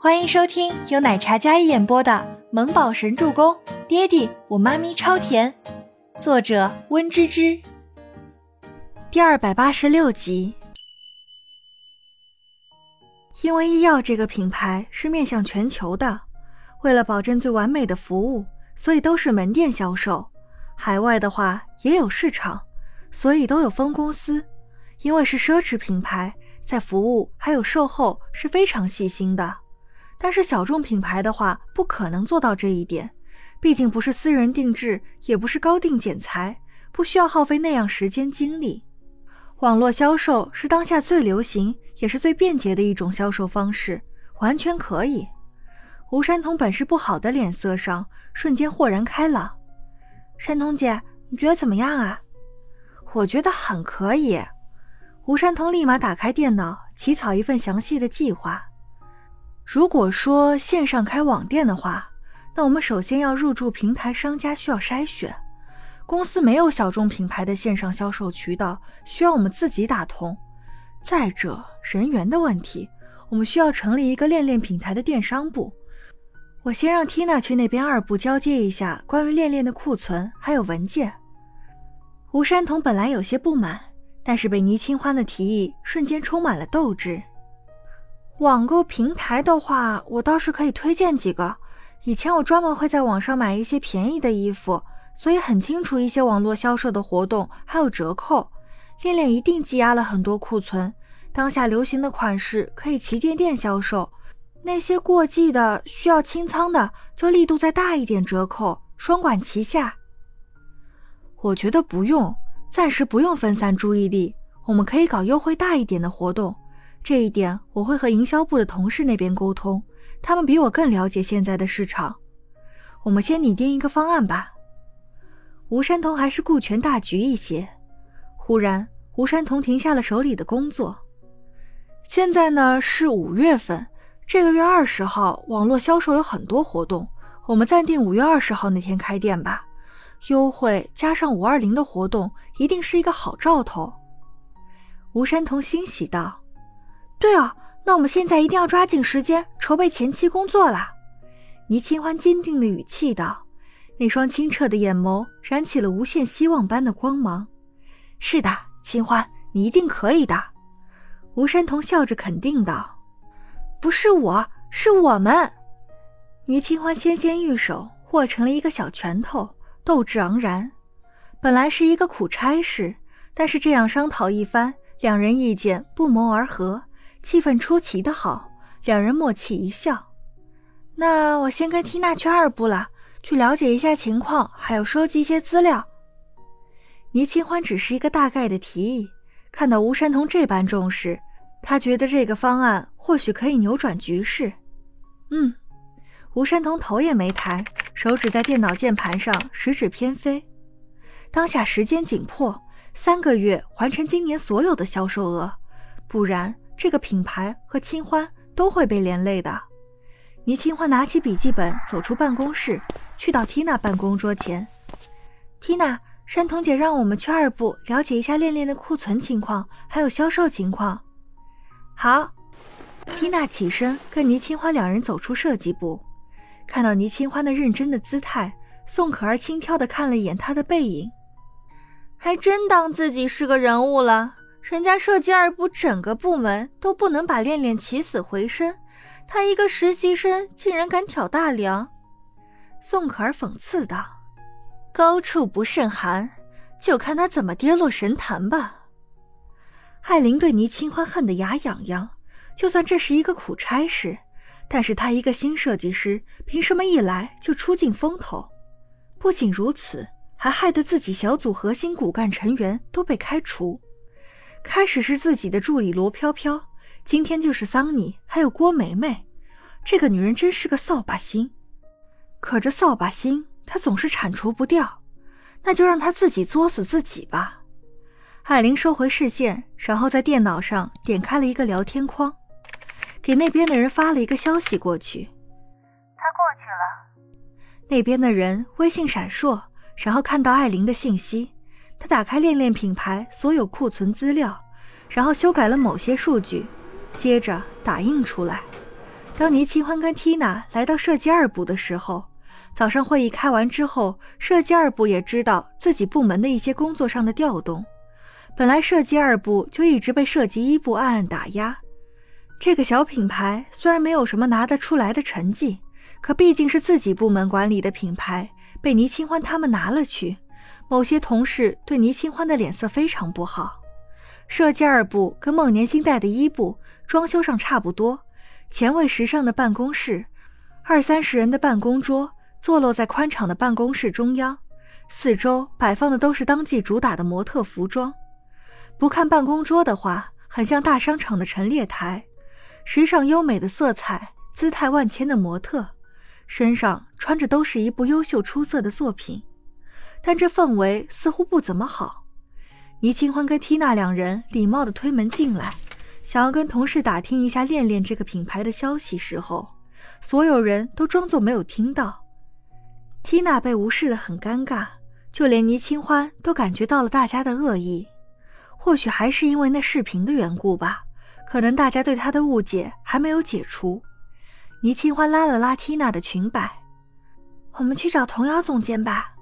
欢迎收听由奶茶嘉一演播的《萌宝神助攻》，爹地我妈咪超甜，作者温芝芝。第二百八十六集。因为医药这个品牌是面向全球的，为了保证最完美的服务，所以都是门店销售。海外的话也有市场，所以都有分公司。因为是奢侈品牌，在服务还有售后是非常细心的。但是小众品牌的话，不可能做到这一点，毕竟不是私人定制，也不是高定剪裁，不需要耗费那样时间精力。网络销售是当下最流行也是最便捷的一种销售方式，完全可以。吴山童本是不好的脸色上瞬间豁然开朗。山童姐，你觉得怎么样啊？我觉得很可以。吴山童立马打开电脑，起草一份详细的计划。如果说线上开网店的话，那我们首先要入驻平台商家，需要筛选。公司没有小众品牌的线上销售渠道，需要我们自己打通。再者，人员的问题，我们需要成立一个恋恋品牌的电商部。我先让缇娜去那边二部交接一下关于恋恋的库存还有文件。吴山童本来有些不满。但是被倪清欢的提议瞬间充满了斗志。网购平台的话，我倒是可以推荐几个。以前我专门会在网上买一些便宜的衣服，所以很清楚一些网络销售的活动还有折扣。恋恋一定积压了很多库存，当下流行的款式可以旗舰店销售。那些过季的需要清仓的，就力度再大一点折扣，双管齐下。我觉得不用。暂时不用分散注意力，我们可以搞优惠大一点的活动。这一点我会和营销部的同事那边沟通，他们比我更了解现在的市场。我们先拟定一个方案吧。吴山童还是顾全大局一些。忽然，吴山童停下了手里的工作。现在呢是五月份，这个月二十号网络销售有很多活动，我们暂定五月二十号那天开店吧。优惠加上五二零的活动，一定是一个好兆头。吴山童欣喜道：“对啊，那我们现在一定要抓紧时间筹备前期工作啦。”倪清欢坚定的语气道，那双清澈的眼眸燃起了无限希望般的光芒。“是的，清欢，你一定可以的。”吴山童笑着肯定道。“不是我，是我们。”倪清欢纤纤玉手握成了一个小拳头。斗志昂然，本来是一个苦差事，但是这样商讨一番，两人意见不谋而合，气氛出奇的好，两人默契一笑。那我先跟缇娜去二部了，去了解一下情况，还有收集一些资料。倪清欢只是一个大概的提议，看到吴山童这般重视，他觉得这个方案或许可以扭转局势。嗯，吴山童头也没抬。手指在电脑键盘上食指偏飞，当下时间紧迫，三个月完成今年所有的销售额，不然这个品牌和清欢都会被连累的。倪清欢拿起笔记本，走出办公室，去到缇娜办公桌前。缇娜，山童姐让我们去二部了解一下恋恋的库存情况，还有销售情况。好，缇娜起身跟倪清欢两人走出设计部。看到倪清欢的认真的姿态，宋可儿轻佻的看了一眼她的背影，还真当自己是个人物了。人家设计二部整个部门都不能把恋恋起死回生，她一个实习生竟然敢挑大梁。宋可儿讽刺道：“高处不胜寒，就看他怎么跌落神坛吧。”艾琳对倪清欢恨得牙痒痒，就算这是一个苦差事。但是他一个新设计师，凭什么一来就出尽风头？不仅如此，还害得自己小组核心骨干成员都被开除。开始是自己的助理罗飘飘，今天就是桑尼，还有郭梅梅。这个女人真是个扫把星。可这扫把星，她总是铲除不掉，那就让她自己作死自己吧。艾琳收回视线，然后在电脑上点开了一个聊天框。给那边的人发了一个消息过去，他过去了。那边的人微信闪烁，然后看到艾琳的信息，他打开恋恋品牌所有库存资料，然后修改了某些数据，接着打印出来。当倪清欢跟缇娜来到设计二部的时候，早上会议开完之后，设计二部也知道自己部门的一些工作上的调动。本来设计二部就一直被设计一部暗暗打压。这个小品牌虽然没有什么拿得出来的成绩，可毕竟是自己部门管理的品牌，被倪清欢他们拿了去。某些同事对倪清欢的脸色非常不好。设计二部跟孟年星带的一部装修上差不多。前卫时尚的办公室，二三十人的办公桌坐落在宽敞的办公室中央，四周摆放的都是当季主打的模特服装。不看办公桌的话，很像大商场的陈列台，时尚优美的色彩，姿态万千的模特，身上穿着都是一部优秀出色的作品，但这氛围似乎不怎么好。倪清欢跟缇娜两人礼貌地推门进来。想要跟同事打听一下恋恋这个品牌的消息时候，所有人都装作没有听到。缇娜被无视的很尴尬，就连倪清欢都感觉到了大家的恶意。或许还是因为那视频的缘故吧，可能大家对她的误解还没有解除。倪清欢拉了拉缇娜的裙摆：“我们去找童谣总监吧。”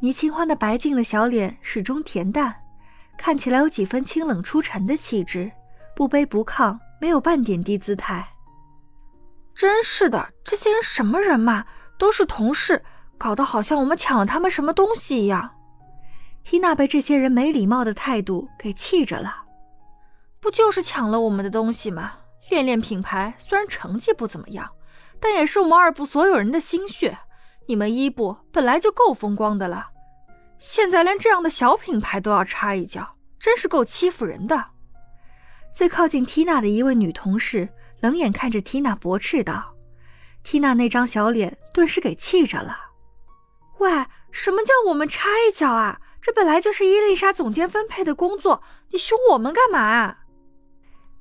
倪清欢的白净的小脸始终恬淡，看起来有几分清冷出尘的气质。不卑不亢，没有半点低姿态。真是的，这些人什么人嘛？都是同事，搞得好像我们抢了他们什么东西一样。缇娜被这些人没礼貌的态度给气着了。不就是抢了我们的东西吗？恋恋品牌虽然成绩不怎么样，但也是我们二部所有人的心血。你们一部本来就够风光的了，现在连这样的小品牌都要插一脚，真是够欺负人的。最靠近缇娜的一位女同事冷眼看着缇娜，驳斥道：“缇娜那张小脸顿时给气着了。喂，什么叫我们插一脚啊？这本来就是伊丽莎总监分配的工作，你凶我们干嘛啊？”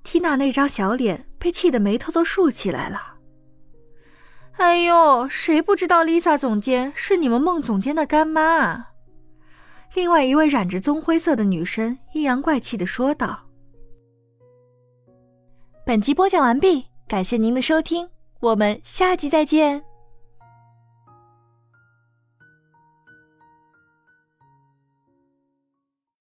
缇娜那张小脸被气得眉头都竖起来了。哎呦，谁不知道 Lisa 总监是你们孟总监的干妈啊？另外一位染着棕灰色的女生阴阳怪气的说道。本集播讲完毕，感谢您的收听，我们下集再见。